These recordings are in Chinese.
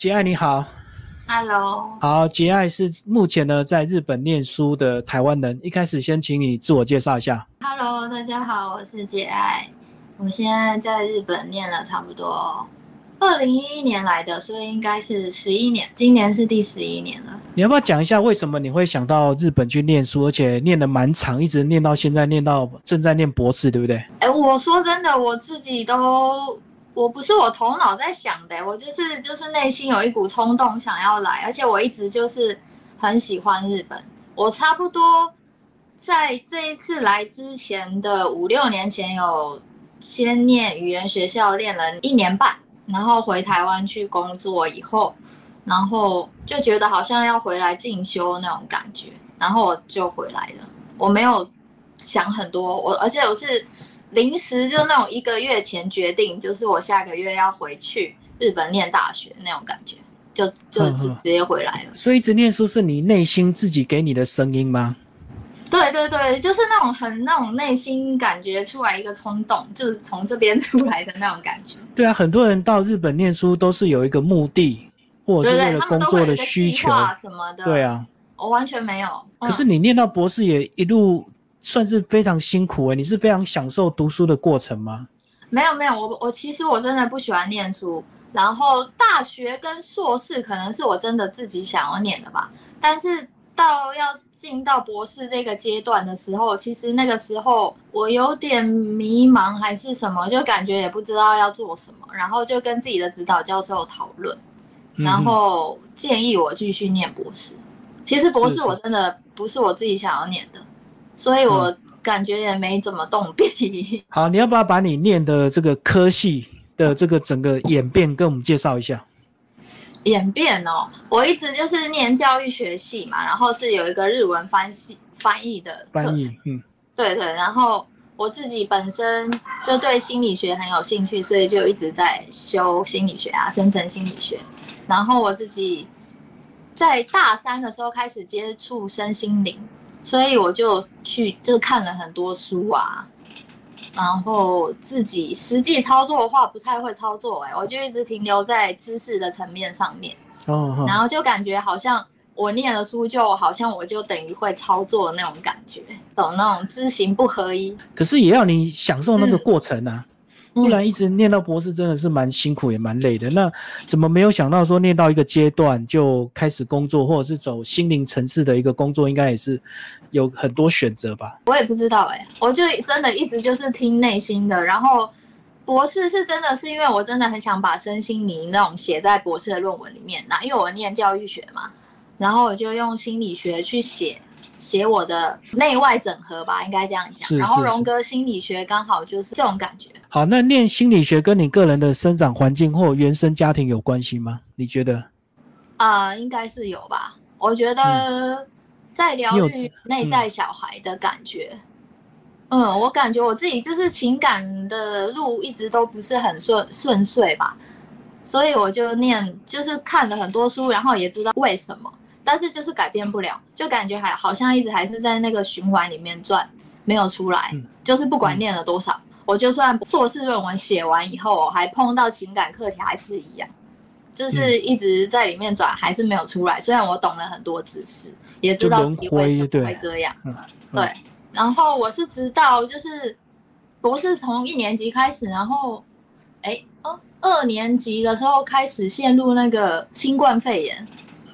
杰爱你好，Hello，好，杰爱是目前呢在日本念书的台湾人。一开始先请你自我介绍一下。Hello，大家好，我是杰爱，我现在在日本念了差不多二零一一年来的，所以应该是十一年，今年是第十一年了。你要不要讲一下为什么你会想到日本去念书，而且念的蛮长，一直念到现在，念到正在念博士，对不对？哎，我说真的，我自己都。我不是我头脑在想的，我就是就是内心有一股冲动想要来，而且我一直就是很喜欢日本。我差不多在这一次来之前的五六年前有先念语言学校，练了一年半，然后回台湾去工作以后，然后就觉得好像要回来进修那种感觉，然后我就回来了。我没有想很多，我而且我是。临时就那种一个月前决定，就是我下个月要回去日本念大学那种感觉，就就直接回来了。所以一直念书是你内心自己给你的声音吗？对对对，就是那种很那种内心感觉出来一个冲动，就是从这边出来的那种感觉。对啊，很多人到日本念书都是有一个目的，或者是为了工作的需求什么的。对啊，我完全没有。可是你念到博士也一路。算是非常辛苦诶，你是非常享受读书的过程吗？没有没有，我我其实我真的不喜欢念书，然后大学跟硕士可能是我真的自己想要念的吧。但是到要进到博士这个阶段的时候，其实那个时候我有点迷茫还是什么，就感觉也不知道要做什么，然后就跟自己的指导教授讨论，然后建议我继续念博士。其实博士我真的不是我自己想要念的。所以我感觉也没怎么动笔。好，你要不要把你念的这个科系的这个整个演变跟我们介绍一下？演变哦，我一直就是念教育学系嘛，然后是有一个日文翻译翻译的课程。嗯，对对。然后我自己本身就对心理学很有兴趣，所以就一直在修心理学啊，深层心理学。然后我自己在大三的时候开始接触身心灵。所以我就去就看了很多书啊，然后自己实际操作的话不太会操作哎，我就一直停留在知识的层面上面，哦，然后就感觉好像我念了书就好像我就等于会操作的那种感觉，懂那种知行不合一。可是也要你享受那个过程啊。不然一直念到博士真的是蛮辛苦也蛮累的。那怎么没有想到说念到一个阶段就开始工作，或者是走心灵层次的一个工作，应该也是有很多选择吧？我也不知道哎，我就真的一直就是听内心的。然后博士是真的是因为我真的很想把身心灵那种写在博士的论文里面。那因为我念教育学嘛，然后我就用心理学去写。写我的内外整合吧，应该这样讲。然后荣格心理学刚好就是这种感觉。好，那念心理学跟你个人的生长环境或原生家庭有关系吗？你觉得？啊，应该是有吧。我觉得在疗愈内在小孩的感觉。嗯，我感觉我自己就是情感的路一直都不是很顺顺遂吧，所以我就念，就是看了很多书，然后也知道为什么。但是就是改变不了，就感觉还好像一直还是在那个循环里面转，没有出来。就是不管念了多少，我就算硕士论文写完以后，我还碰到情感课题还是一样，就是一直在里面转，还是没有出来。虽然我懂了很多知识，也知道自己为什么会这样。对，然后我是知道，就是博士从一年级开始，然后哎哦二年级的时候开始陷入那个新冠肺炎。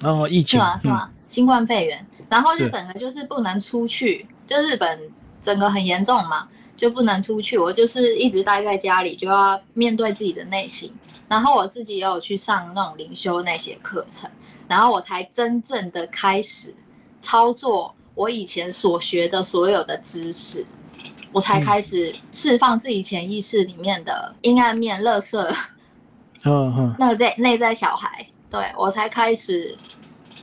哦，疫情是吗？是吗？新冠肺炎，然后就整个就是不能出去，就日本整个很严重嘛，就不能出去。我就是一直待在家里，就要面对自己的内心。然后我自己也有去上那种灵修那些课程，然后我才真正的开始操作我以前所学的所有的知识，我才开始释放自己潜意识里面的阴暗面、乐色，嗯嗯，那个在内在小孩。对我才开始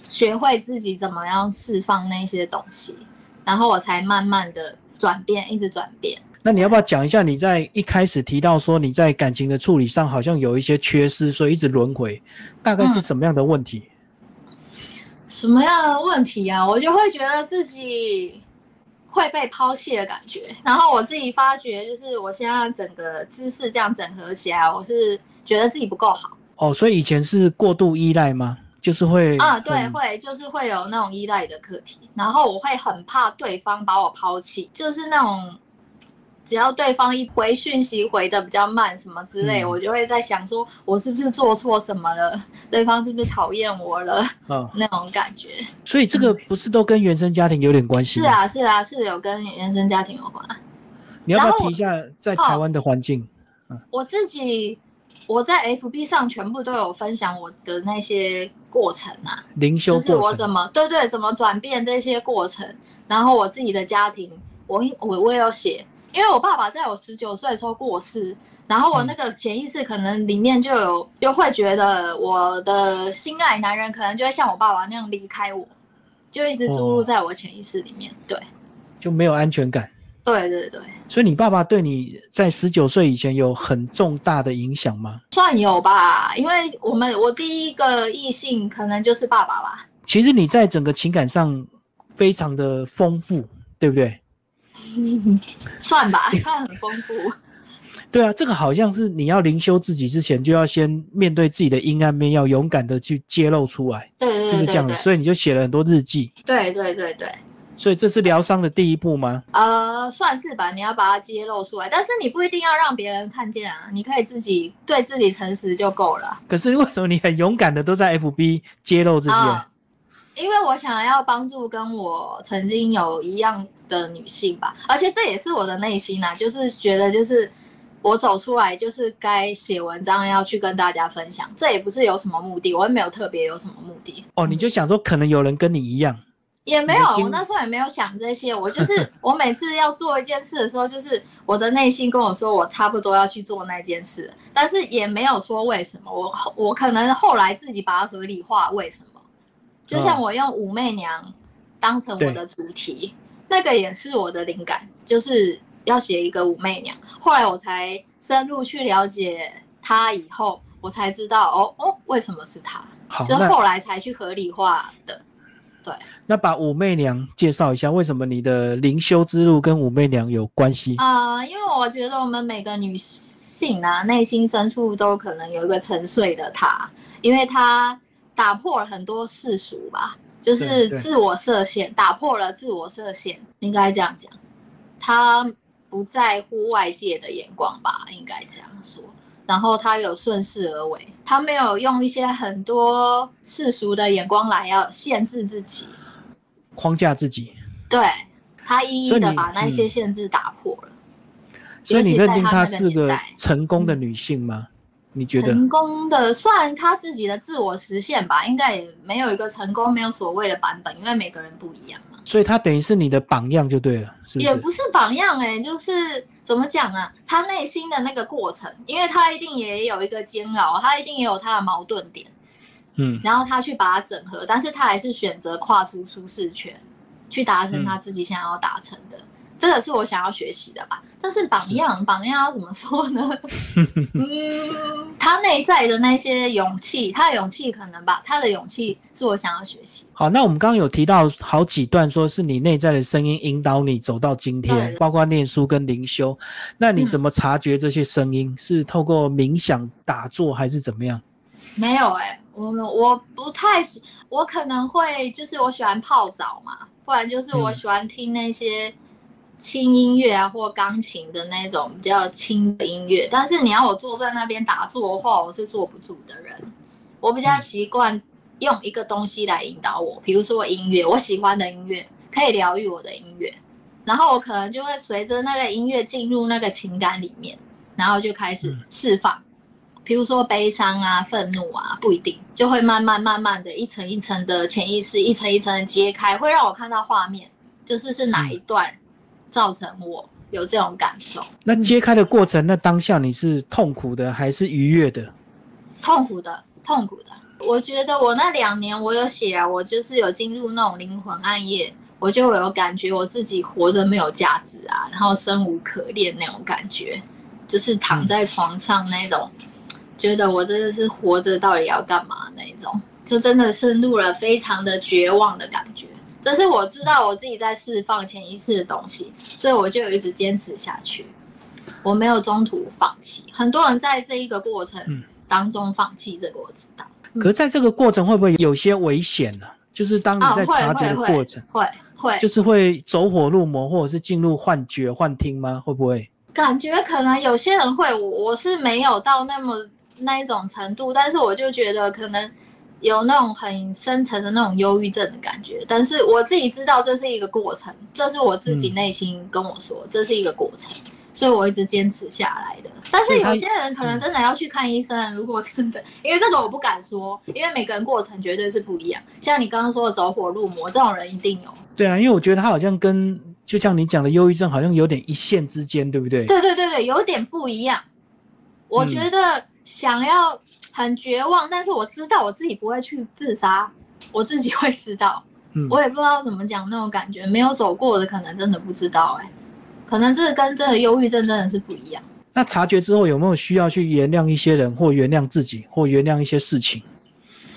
学会自己怎么样释放那些东西，然后我才慢慢的转变，一直转变。那你要不要讲一下你在一开始提到说你在感情的处理上好像有一些缺失，所以一直轮回，大概是什么样的问题？什么样的问题啊？我就会觉得自己会被抛弃的感觉，然后我自己发觉，就是我现在整个姿势这样整合起来，我是觉得自己不够好。哦，所以以前是过度依赖吗？就是会啊，对，会就是会有那种依赖的课题，然后我会很怕对方把我抛弃，就是那种只要对方一回讯息回的比较慢什么之类，我就会在想说，我是不是做错什么了？对方是不是讨厌我了？嗯，那种感觉。所以这个不是都跟原生家庭有点关系？是啊，是啊，是有跟原生家庭有关。你要不要提一下在台湾的环境？嗯，我自己。我在 FB 上全部都有分享我的那些过程啊，灵修就是我怎么对对怎么转变这些过程，然后我自己的家庭，我我我也有写，因为我爸爸在我十九岁的时候过世，然后我那个潜意识可能里面就有就会觉得我的心爱男人可能就会像我爸爸那样离开我，就一直注入在我潜意识里面，对，就没有安全感。对对对，所以你爸爸对你在十九岁以前有很重大的影响吗？算有吧，因为我们我第一个异性可能就是爸爸吧。其实你在整个情感上非常的丰富，对不对？算吧，算很丰富。对啊，这个好像是你要灵修自己之前，就要先面对自己的阴暗面，要勇敢的去揭露出来。对对对，是不是这样子？所以你就写了很多日记。对对对对。所以这是疗伤的第一步吗？呃，算是吧。你要把它揭露出来，但是你不一定要让别人看见啊。你可以自己对自己诚实就够了。可是为什么你很勇敢的都在 FB 揭露这些？因为我想要帮助跟我曾经有一样的女性吧，而且这也是我的内心啊，就是觉得就是我走出来就是该写文章要去跟大家分享，这也不是有什么目的，我也没有特别有什么目的。哦，你就想说可能有人跟你一样。也没有，我那时候也没有想这些。我就是 我每次要做一件事的时候，就是我的内心跟我说，我差不多要去做那件事，但是也没有说为什么。我我可能后来自己把它合理化，为什么？就像我用武媚娘当成我的主题，那个也是我的灵感，就是要写一个武媚娘。后来我才深入去了解她，以后我才知道哦哦，为什么是她？就后来才去合理化的。对，那把武媚娘介绍一下，为什么你的灵修之路跟武媚娘有关系啊？因为我觉得我们每个女性啊，内心深处都可能有一个沉睡的她，因为她打破了很多世俗吧，就是自我设限，打破了自我设限，应该这样讲，她不在乎外界的眼光吧，应该这样说。然后她有顺势而为，他没有用一些很多世俗的眼光来要限制自己，框架自己。对他一一的把那些限制打破了。所以你认定她是个成功的女性吗？你觉得成功的算她自己的自我实现吧？应该也没有一个成功，没有所谓的版本，因为每个人不一样嘛。所以他等于是你的榜样就对了，是不是？也不是榜样哎，就是。怎么讲啊？他内心的那个过程，因为他一定也有一个煎熬，他一定也有他的矛盾点，嗯，然后他去把它整合，但是他还是选择跨出舒适圈，去达成他自己想要达成的。这个是我想要学习的吧？但是榜样，榜样要怎么说呢？嗯，他内在的那些勇气，他的勇气可能吧，他的勇气是我想要学习。好，那我们刚刚有提到好几段，说是你内在的声音引导你走到今天，包括念书跟灵修。那你怎么察觉这些声音？是透过冥想、打坐，还是怎么样？没有哎，我我不太喜，我可能会就是我喜欢泡澡嘛，不然就是我喜欢听那些。轻音乐啊，或钢琴的那种比较轻的音乐，但是你要我坐在那边打坐的话，我是坐不住的人。我比较习惯用一个东西来引导我，比如说音乐，我喜欢的音乐可以疗愈我的音乐，然后我可能就会随着那个音乐进入那个情感里面，然后就开始释放，比如说悲伤啊、愤怒啊，不一定，就会慢慢慢慢的一层一层的潜意识，一层一层的揭开，会让我看到画面，就是是哪一段。造成我有这种感受。那揭开的过程，那当下你是痛苦的还是愉悦的？痛苦的，痛苦的。我觉得我那两年我有写啊，我就是有进入那种灵魂暗夜，我就有感觉我自己活着没有价值啊，然后生无可恋那种感觉，就是躺在床上那种，觉得我真的是活着到底要干嘛那种，就真的是入了非常的绝望的感觉。这是我知道我自己在释放潜意识的东西，所以我就一直坚持下去，我没有中途放弃。很多人在这一个过程当中放弃，这个我知道。可在这个过程会不会有些危险呢？就是当你在察觉的过程，会会就是会走火入魔，或者是进入幻觉、幻听吗？会不会？感觉可能有些人会，我我是没有到那么那一种程度，但是我就觉得可能有那种很深层的那种忧郁症的感觉。但是我自己知道这是一个过程，这是我自己内心跟我说，这是一个过程。所以我一直坚持下来的，但是有些人可能真的要去看医生。如果真的，因为这个我不敢说，因为每个人过程绝对是不一样。像你刚刚说的走火入魔这种人一定有。对啊，因为我觉得他好像跟就像你讲的忧郁症好像有点一线之间，对不对？对对对对，有点不一样。我觉得想要很绝望，但是我知道我自己不会去自杀，我自己会知道。嗯，我也不知道怎么讲那种感觉，没有走过的可能真的不知道哎。可能这跟真的忧郁症真的是不一样。那察觉之后有没有需要去原谅一些人，或原谅自己，或原谅一些事情？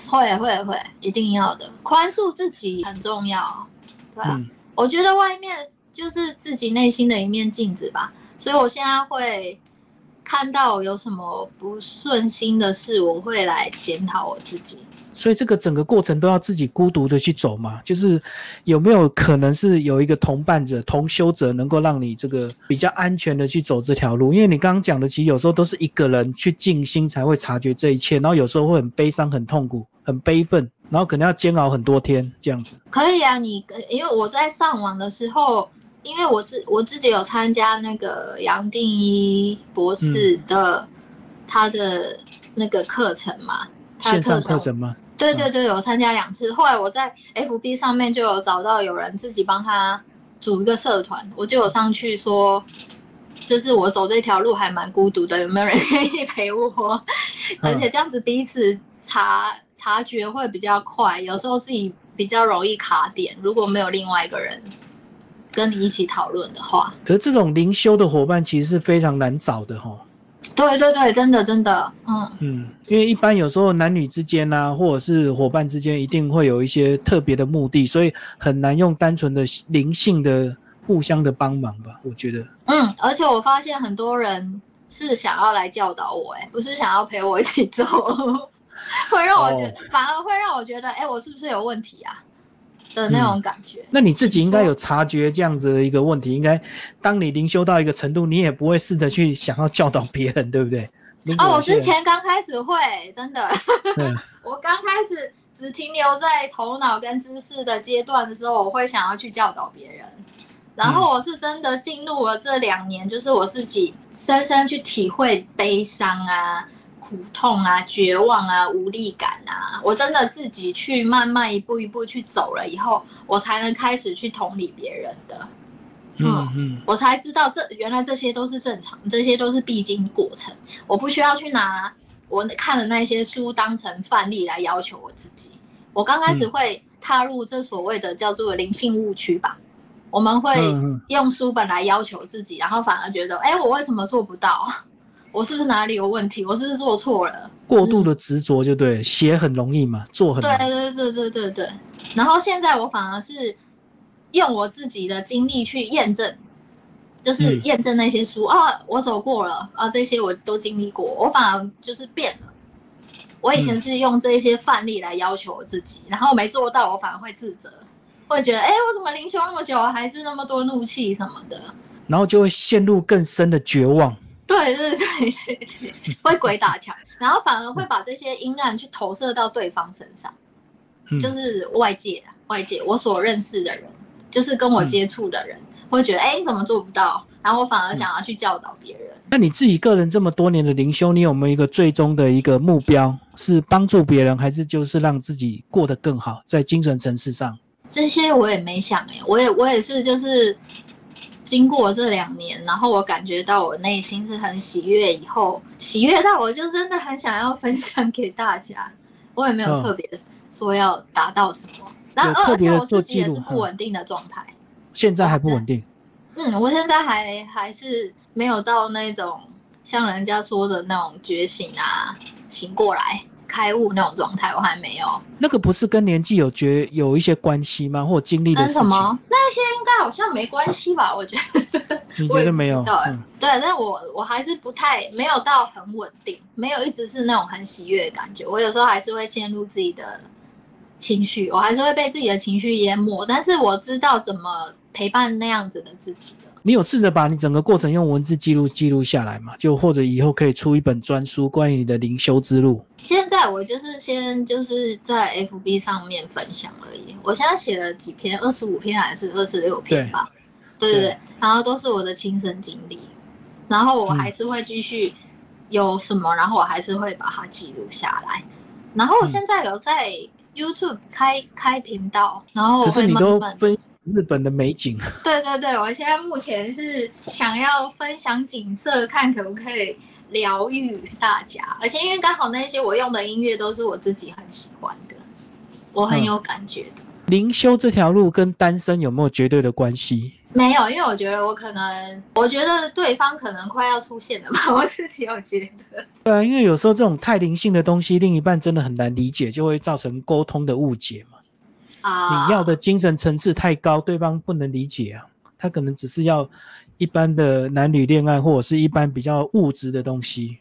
会会会，一定要的。宽恕自己很重要，对啊。我觉得外面就是自己内心的一面镜子吧，所以我现在会看到有什么不顺心的事，我会来检讨我自己。所以这个整个过程都要自己孤独的去走嘛？就是有没有可能是有一个同伴者、同修者，能够让你这个比较安全的去走这条路？因为你刚刚讲的，其实有时候都是一个人去静心才会察觉这一切，然后有时候会很悲伤、很痛苦、很悲愤，然后可能要煎熬很多天这样子。可以啊，你因为我在上网的时候，因为我自我自己有参加那个杨定一博士的他的那个课程嘛，他的课程吗？对对对，有参加两次。后来我在 FB 上面就有找到有人自己帮他组一个社团，我就有上去说，就是我走这条路还蛮孤独的，有没有人 愿意陪我？而且这样子彼此察察觉会比较快，有时候自己比较容易卡点，如果没有另外一个人跟你一起讨论的话。可是这种灵修的伙伴其实是非常难找的哈。对对对，真的真的，嗯嗯，因为一般有时候男女之间呐，或者是伙伴之间，一定会有一些特别的目的，所以很难用单纯的灵性的互相的帮忙吧，我觉得。嗯，而且我发现很多人是想要来教导我，哎，不是想要陪我一起走，会让我觉得，反而会让我觉得，哎，我是不是有问题啊？的那种感觉，那你自己应该有察觉这样子的一个问题。应该当你灵修到一个程度，你也不会试着去想要教导别人，对不对？哦，我之前刚开始会，真的，我刚开始只停留在头脑跟知识的阶段的时候，我会想要去教导别人。然后我是真的进入了这两年，就是我自己深深去体会悲伤啊。苦痛啊，绝望啊，无力感啊，我真的自己去慢慢一步一步去走了以后，我才能开始去同理别人的。嗯嗯，我才知道这原来这些都是正常，这些都是必经过程。我不需要去拿我看的那些书当成范例来要求我自己。我刚开始会踏入这所谓的叫做灵性误区吧，我们会用书本来要求自己，然后反而觉得，哎，我为什么做不到？我是不是哪里有问题？我是不是做错了？过度的执着就对，写很容易嘛，做很对对对对对对。然后现在我反而是用我自己的经历去验证，就是验证那些书啊，我走过了啊，这些我都经历过，我反而就是变了。我以前是用这些范例来要求我自己，然后没做到，我反而会自责，会觉得哎，我怎么灵修那么久，还是那么多怒气什么的，然后就会陷入更深的绝望。对对对对对，会鬼打墙，然后反而会把这些阴暗去投射到对方身上，就是外界外界我所认识的人，就是跟我接触的人，会觉得哎你怎么做不到？然后我反而想要去教导别人。那你自己个人这么多年的灵修，你有没有一个最终的一个目标，是帮助别人，还是就是让自己过得更好，在精神层次上？这些我也没想哎，我也我也是就是。经过这两年，然后我感觉到我内心是很喜悦，以后喜悦到我就真的很想要分享给大家。我也没有特别说要达到什么，然后而且我自己也是不稳定的状态。现在还不稳定？嗯，我现在还还是没有到那种像人家说的那种觉醒啊，醒过来。开悟那种状态，我还没有。那个不是跟年纪有觉有一些关系吗？或经历的什么？那些应该好像没关系吧？我觉得。你觉得没有？对，但我我还是不太没有到很稳定，没有一直是那种很喜悦的感觉。我有时候还是会陷入自己的情绪，我还是会被自己的情绪淹没。但是我知道怎么陪伴那样子的自己。你有试着把你整个过程用文字记录记录下来吗？就或者以后可以出一本专书，关于你的灵修之路。现在我就是先就是在 FB 上面分享而已。我现在写了几篇，二十五篇还是二十六篇吧？对对对，然后都是我的亲身经历，然后我还是会继续有什么，然后我还是会把它记录下来。然后我现在有在 YouTube 开开频道，然后可是你都分。日本的美景，对对对，我现在目前是想要分享景色，看可不可以疗愈大家。而且因为刚好那些我用的音乐都是我自己很喜欢的，我很有感觉的。灵修这条路跟单身有没有绝对的关系？没有，因为我觉得我可能，我觉得对方可能快要出现了吧，我自己有觉得。对啊，因为有时候这种太灵性的东西，另一半真的很难理解，就会造成沟通的误解嘛。你要的精神层次太高，对方不能理解啊。他可能只是要一般的男女恋爱，或者是一般比较物质的东西。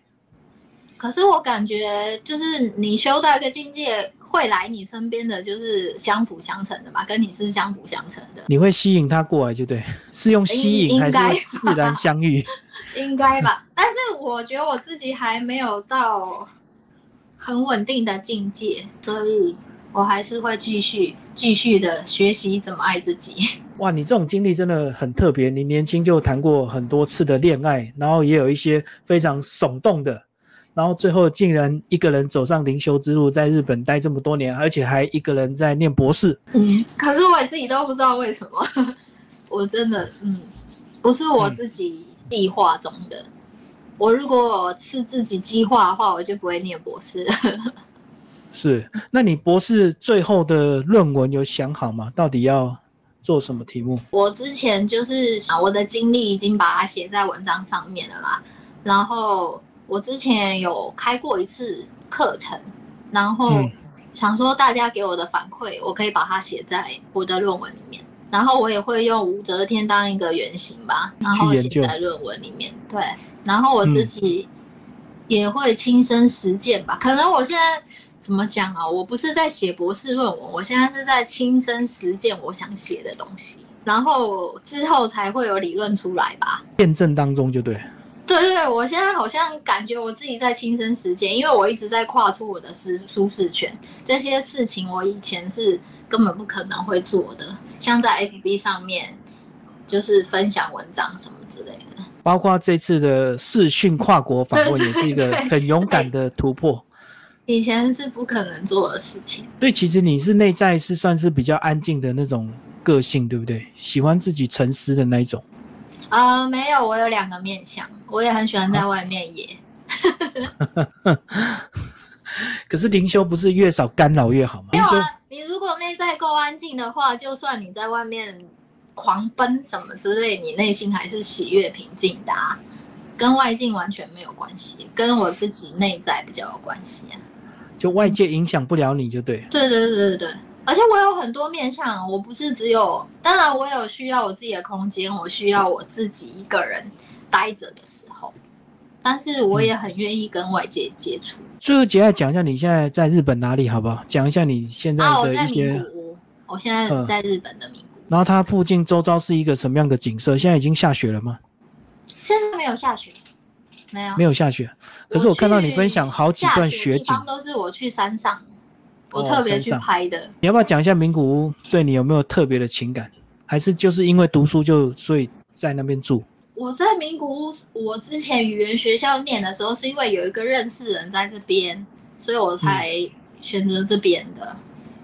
可是我感觉，就是你修到一个境界，会来你身边的就是相辅相成的嘛，跟你是相辅相成的。你会吸引他过来，就对，是用吸引还是自然相遇？应该吧。但是我觉得我自己还没有到很稳定的境界，所以。我还是会继续继续的学习怎么爱自己。哇，你这种经历真的很特别。你年轻就谈过很多次的恋爱，然后也有一些非常耸动的，然后最后竟然一个人走上灵修之路，在日本待这么多年，而且还一个人在念博士。嗯，可是我自己都不知道为什么，我真的嗯，不是我自己计划中的。我如果是自己计划的话，我就不会念博士。是，那你博士最后的论文有想好吗？到底要做什么题目？我之前就是我的经历已经把它写在文章上面了嘛。然后我之前有开过一次课程，然后想说大家给我的反馈，我可以把它写在我的论文里面。然后我也会用武则天当一个原型吧，然后写在论文里面。对，然后我自己也会亲身实践吧。可能我现在。怎么讲啊？我不是在写博士论文，我现在是在亲身实践我想写的东西，然后之后才会有理论出来吧。验证当中就对。对对对，我现在好像感觉我自己在亲身实践，因为我一直在跨出我的舒舒适圈，这些事情我以前是根本不可能会做的，像在 FB 上面就是分享文章什么之类的，包括这次的视讯跨国访问也是一个很勇敢的突破。以前是不可能做的事情。对，其实你是内在是算是比较安静的那种个性，对不对？喜欢自己沉思的那一种。呃，没有，我有两个面相，我也很喜欢在外面野。可是灵修不是越少干扰越好吗？没有啊，你如果内在够安静的话，就算你在外面狂奔什么之类，你内心还是喜悦平静的，跟外境完全没有关系，跟我自己内在比较有关系啊。就外界影响不了你就对，对对对对对，而且我有很多面向，我不是只有，当然我有需要我自己的空间，我需要我自己一个人待着的时候，但是我也很愿意跟外界接触。最后，杰爱讲一下你现在在日本哪里，好不好？讲一下你现在的一些。我现在在日本的名古屋。然后它附近周遭是一个什么样的景色？现在已经下雪了吗？现在没有下雪。没有没有下雪，可是我看到你分享好几段雪景，都是我去山上，我特别去拍的。你要不要讲一下名古屋对你有没有特别的情感？还是就是因为读书就所以在那边住？我在名古屋，我之前语言学校念的时候，是因为有一个认识人在这边，所以我才选择这边的。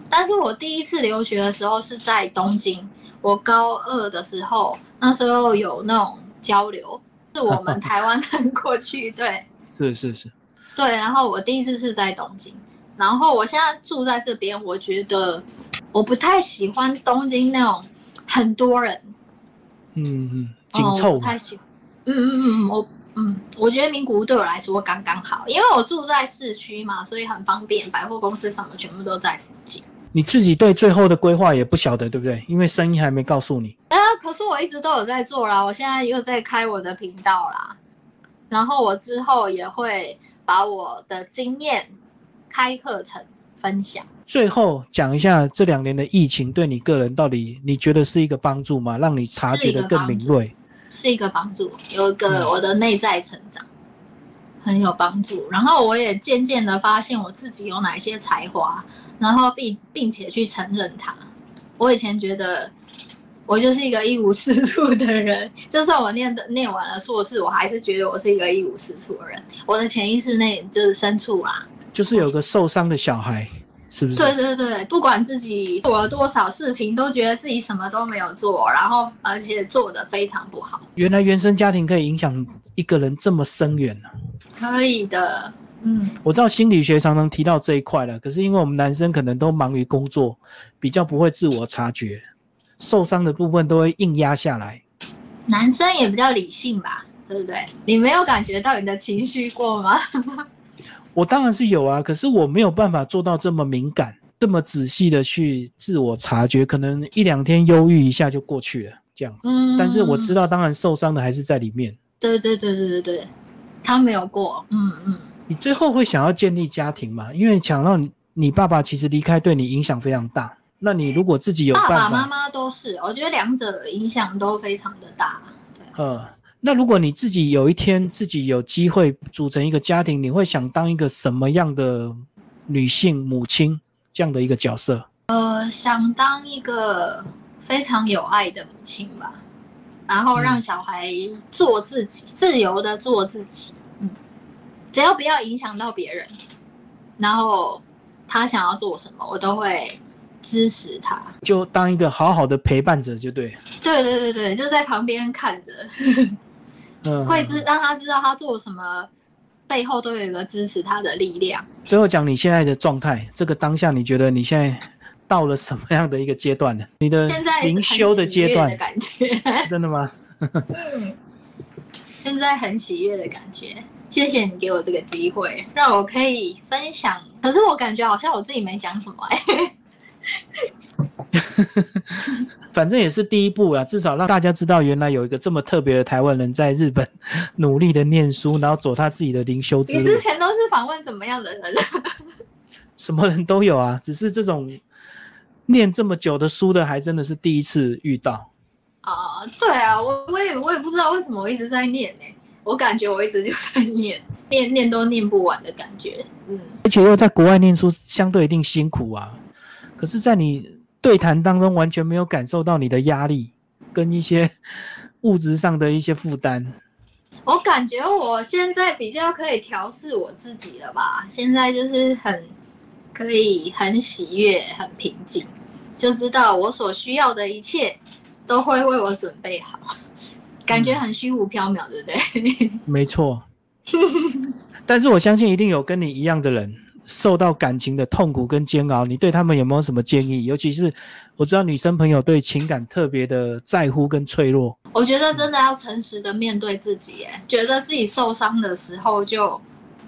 但是我第一次留学的时候是在东京，我高二的时候，那时候有那种交流。是我们台湾人过去，对，是是是，对。然后我第一次是在东京，然后我现在住在这边，我觉得我不太喜欢东京那种很多人，嗯嗯，紧凑，太喜欢，嗯嗯嗯，我嗯，我觉得名古屋对我来说刚刚好，因为我住在市区嘛，所以很方便，百货公司什么全部都在附近。你自己对最后的规划也不晓得，对不对？因为生意还没告诉你。啊，可是我一直都有在做啦，我现在又在开我的频道啦，然后我之后也会把我的经验开课程分享。最后讲一下这两年的疫情对你个人到底你觉得是一个帮助吗？让你察觉的更敏锐。是一个帮助，有一个我的内在成长很有帮助。然后我也渐渐的发现我自己有哪些才华，然后并并且去承认它。我以前觉得我就是一个一无是处的人，就算我念的念完了硕士，我还是觉得我是一个一无是处的人。我的潜意识内就是深处啦，就是有个受伤的小孩。是不是？对对对，不管自己做了多少事情，都觉得自己什么都没有做，然后而且做的非常不好。原来原生家庭可以影响一个人这么深远呢？可以的，嗯，我知道心理学常常提到这一块了，可是因为我们男生可能都忙于工作，比较不会自我察觉，受伤的部分都会硬压下来。男生也比较理性吧，对不对？你没有感觉到你的情绪过吗？我当然是有啊，可是我没有办法做到这么敏感、这么仔细的去自我察觉，可能一两天忧郁一下就过去了这样子。嗯，但是我知道，当然受伤的还是在里面。对对对对对对，他没有过。嗯嗯。你最后会想要建立家庭吗？因为想到你你爸爸其实离开对你影响非常大，那你如果自己有爸爸妈妈都是，我觉得两者影响都非常的大。对。呃。那如果你自己有一天自己有机会组成一个家庭，你会想当一个什么样的女性母亲这样的一个角色？呃，想当一个非常有爱的母亲吧，然后让小孩做自己，自由的做自己。嗯，只要不要影响到别人，然后他想要做什么，我都会支持他。就当一个好好的陪伴者，就对。对对对对，就在旁边看着。嗯 会知让他知道他做什么，背后都有一个支持他的力量。最后讲你现在的状态，这个当下你觉得你现在到了什么样的一个阶段呢？你的灵修的阶段感觉 真的吗？嗯，现在很喜悦的感觉。谢谢你给我这个机会，让我可以分享。可是我感觉好像我自己没讲什么哎。反正也是第一步啊，至少让大家知道原来有一个这么特别的台湾人在日本努力的念书，然后走他自己的灵修之路。你之前都是访问怎么样的人？什么人都有啊，只是这种念这么久的书的，还真的是第一次遇到。啊，对啊，我我也我也不知道为什么我一直在念呢，我感觉我一直就在念，念念都念不完的感觉。嗯，而且又在国外念书，相对一定辛苦啊。可是，在你。对谈当中完全没有感受到你的压力跟一些 物质上的一些负担。我感觉我现在比较可以调试我自己了吧？现在就是很可以很喜悦、很平静，就知道我所需要的一切都会为我准备好，感觉很虚无缥缈，对不对？没错。但是我相信一定有跟你一样的人。受到感情的痛苦跟煎熬，你对他们有没有什么建议？尤其是我知道女生朋友对情感特别的在乎跟脆弱。我觉得真的要诚实的面对自己，觉得自己受伤的时候就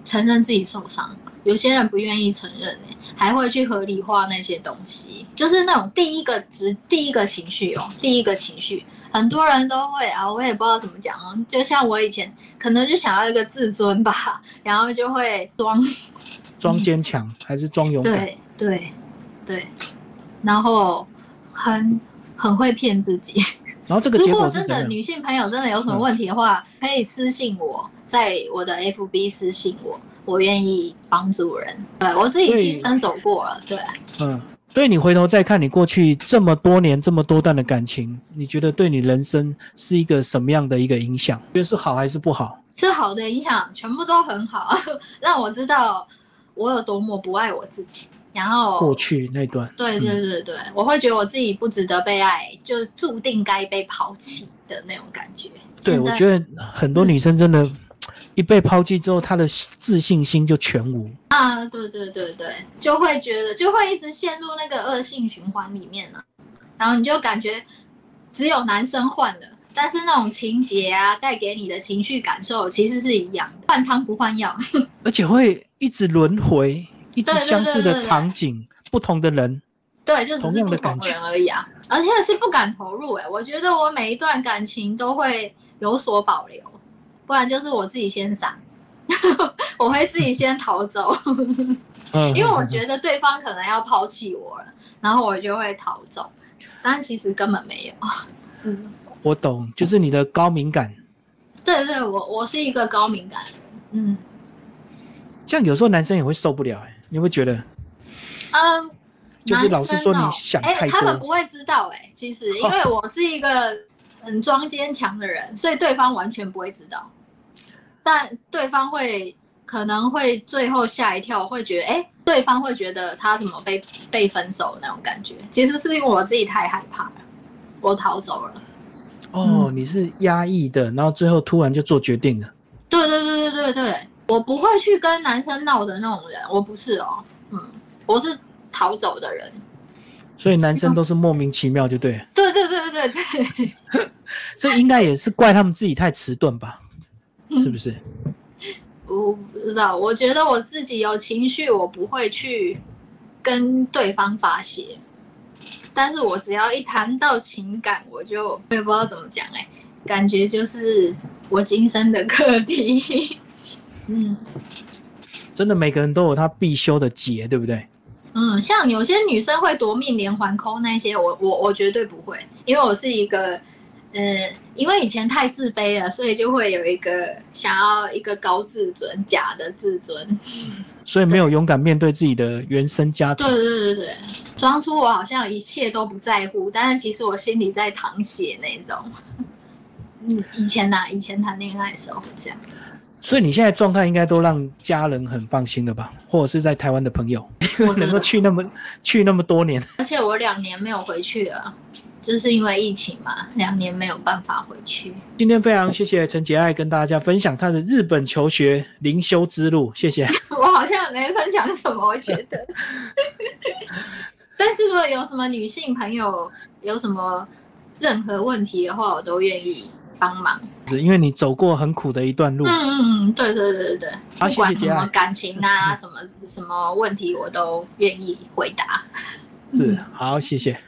承认自己受伤。有些人不愿意承认，还会去合理化那些东西，就是那种第一个直第一个情绪哦，第一个情绪，很多人都会啊，我也不知道怎么讲哦。就像我以前可能就想要一个自尊吧，然后就会装。装坚强还是装勇敢？对对对，然后很很会骗自己。然后这个 如果真的女性朋友真的有什么问题的话，可以私信我，在我的 FB 私信我，我愿意帮助人。对我自己亲身走过了，对。嗯，所以你回头再看你过去这么多年这么多段的感情，你觉得对你人生是一个什么样的一个影响？觉得是好还是不好？是好的影响，全部都很好，让我知道。我有多么不爱我自己，然后过去那段，对对对对，我会觉得我自己不值得被爱，就注定该被抛弃的那种感觉。对，我觉得很多女生真的，一被抛弃之后，她的自信心就全无。啊，对对对对，就会觉得就会一直陷入那个恶性循环里面了，然后你就感觉只有男生换了，但是那种情节啊，带给你的情绪感受其实是一样的，换汤不换药，而且会一直轮回，一直相似的场景，不同的人，对，就只是不同的人而已啊，而且是不敢投入哎，我觉得我每一段感情都会有所保留，不然就是我自己先闪，我会自己先逃走，因为我觉得对方可能要抛弃我了，然后我就会逃走，但其实根本没有，嗯。我懂，就是你的高敏感。对对，我我是一个高敏感嗯。这样有时候男生也会受不了，哎，你会觉得？嗯，就是老是说你想太多。他们不会知道，哎，其实因为我是一个很装坚强的人，所以对方完全不会知道。但对方会可能会最后吓一跳，会觉得，哎，对方会觉得他怎么被被分手那种感觉。其实是因为我自己太害怕了，我逃走了。哦，你是压抑的，然后最后突然就做决定了。对对对对对对，我不会去跟男生闹的那种人，我不是哦，嗯，我是逃走的人。所以男生都是莫名其妙，就对。对对对对对 对，这应该也是怪他们自己太迟钝吧？是不是？我不知道，我觉得我自己有情绪，我不会去跟对方发泄。但是我只要一谈到情感，我就我也不知道怎么讲哎，感觉就是我今生的课题。嗯，真的每个人都有他必修的劫，对不对？嗯，像有些女生会夺命连环扣那些，我我我绝对不会，因为我是一个。嗯，因为以前太自卑了，所以就会有一个想要一个高自尊、假的自尊，所以没有勇敢面对自己的原生家庭。对对对对装出我好像一切都不在乎，但是其实我心里在淌血那种。嗯，以前呐，以前谈恋爱的时候这样。所以你现在状态应该都让家人很放心了吧？或者是在台湾的朋友 能够去那么去那么多年，而且我两年没有回去了。就是因为疫情嘛，两年没有办法回去。今天非常谢谢陈杰爱跟大家分享他的日本求学灵修之路，谢谢。我好像没分享什么，我觉得。但是如果有什么女性朋友有什么任何问题的话，我都愿意帮忙。是因为你走过很苦的一段路。嗯嗯嗯，对对对对对。不管什么感情啊，什么什么问题，我都愿意回答。是，好，谢谢。